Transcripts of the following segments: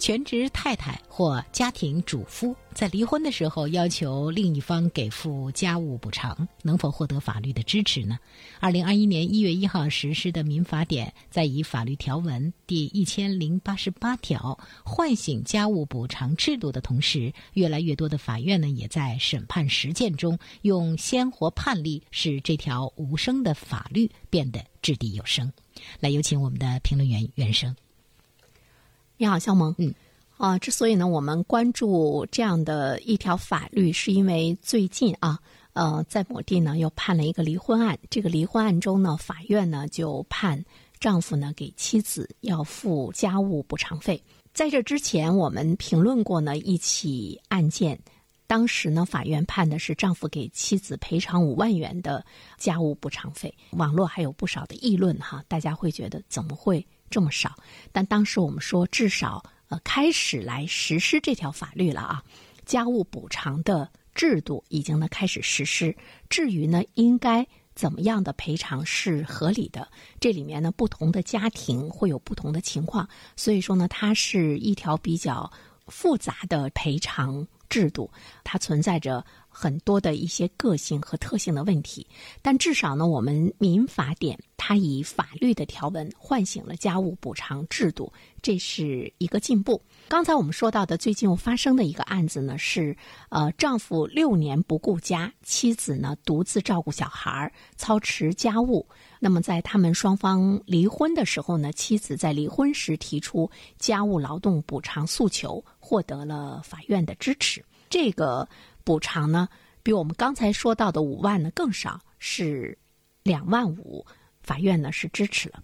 全职太太或家庭主夫在离婚的时候要求另一方给付家务补偿，能否获得法律的支持呢？二零二一年一月一号实施的民法典在以法律条文第一千零八十八条唤醒家务补偿制度的同时，越来越多的法院呢也在审判实践中用鲜活判例使这条无声的法律变得掷地有声。来，有请我们的评论员袁生。你好，肖萌。嗯，啊，之所以呢，我们关注这样的一条法律，是因为最近啊，呃，在某地呢又判了一个离婚案。这个离婚案中呢，法院呢就判丈夫呢给妻子要付家务补偿费。在这之前，我们评论过呢一起案件，当时呢法院判的是丈夫给妻子赔偿五万元的家务补偿费。网络还有不少的议论哈，大家会觉得怎么会？这么少，但当时我们说，至少呃开始来实施这条法律了啊，家务补偿的制度已经呢开始实施。至于呢，应该怎么样的赔偿是合理的，这里面呢不同的家庭会有不同的情况，所以说呢，它是一条比较复杂的赔偿制度，它存在着。很多的一些个性和特性的问题，但至少呢，我们民法典它以法律的条文唤醒了家务补偿制度，这是一个进步。刚才我们说到的最近又发生的一个案子呢，是呃，丈夫六年不顾家，妻子呢独自照顾小孩，操持家务。那么在他们双方离婚的时候呢，妻子在离婚时提出家务劳动补偿诉求，获得了法院的支持。这个。补偿呢，比我们刚才说到的五万呢更少，是两万五。法院呢是支持了。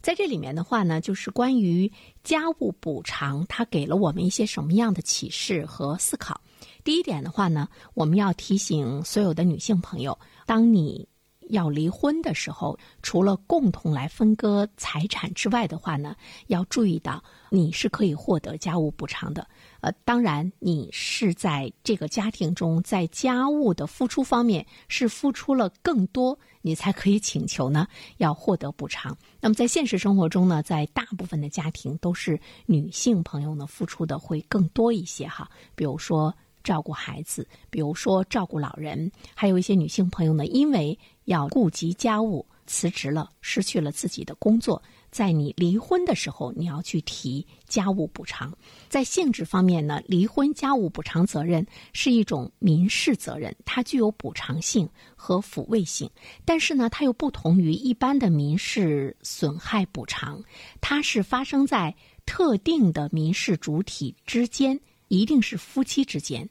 在这里面的话呢，就是关于家务补偿，它给了我们一些什么样的启示和思考？第一点的话呢，我们要提醒所有的女性朋友，当你。要离婚的时候，除了共同来分割财产之外的话呢，要注意到你是可以获得家务补偿的。呃，当然你是在这个家庭中，在家务的付出方面是付出了更多，你才可以请求呢要获得补偿。那么在现实生活中呢，在大部分的家庭都是女性朋友呢付出的会更多一些哈，比如说。照顾孩子，比如说照顾老人，还有一些女性朋友呢，因为要顾及家务，辞职了，失去了自己的工作。在你离婚的时候，你要去提家务补偿。在性质方面呢，离婚家务补偿责任是一种民事责任，它具有补偿性和抚慰性。但是呢，它又不同于一般的民事损害补偿，它是发生在特定的民事主体之间，一定是夫妻之间。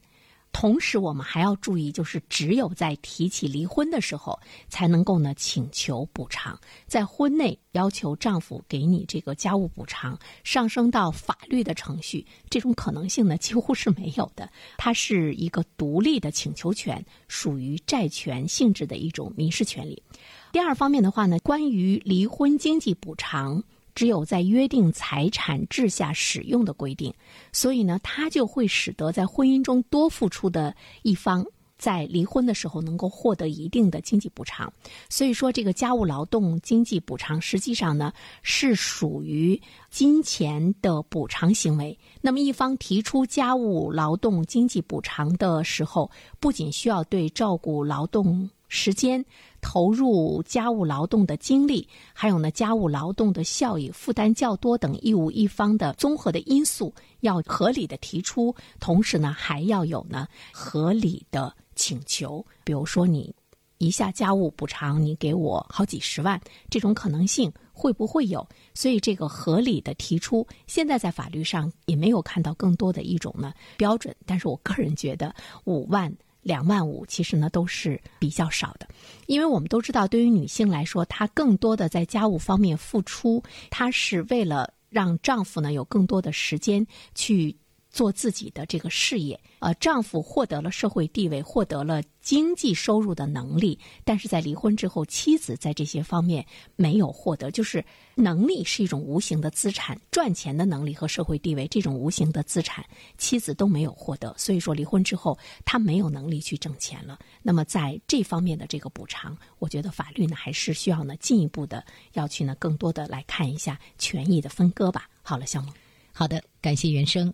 同时，我们还要注意，就是只有在提起离婚的时候，才能够呢请求补偿。在婚内要求丈夫给你这个家务补偿，上升到法律的程序，这种可能性呢几乎是没有的。它是一个独立的请求权，属于债权性质的一种民事权利。第二方面的话呢，关于离婚经济补偿。只有在约定财产制下使用的规定，所以呢，它就会使得在婚姻中多付出的一方在离婚的时候能够获得一定的经济补偿。所以说，这个家务劳动经济补偿实际上呢是属于金钱的补偿行为。那么，一方提出家务劳动经济补偿的时候，不仅需要对照顾劳动。时间投入家务劳动的精力，还有呢家务劳动的效益负担较多等义务一方的综合的因素，要合理的提出，同时呢还要有呢合理的请求。比如说你一下家务补偿，你给我好几十万，这种可能性会不会有？所以这个合理的提出，现在在法律上也没有看到更多的一种呢标准。但是我个人觉得五万。两万五其实呢都是比较少的，因为我们都知道，对于女性来说，她更多的在家务方面付出，她是为了让丈夫呢有更多的时间去做自己的这个事业。呃，丈夫获得了社会地位，获得了经济收入的能力，但是在离婚之后，妻子在这些方面没有获得。就是能力是一种无形的资产，赚钱的能力和社会地位这种无形的资产，妻子都没有获得。所以说，离婚之后，他没有能力去挣钱了。那么在这方面的这个补偿，我觉得法律呢还是需要呢进一步的要去呢更多的来看一下权益的分割吧。好了，项目，好的，感谢原生。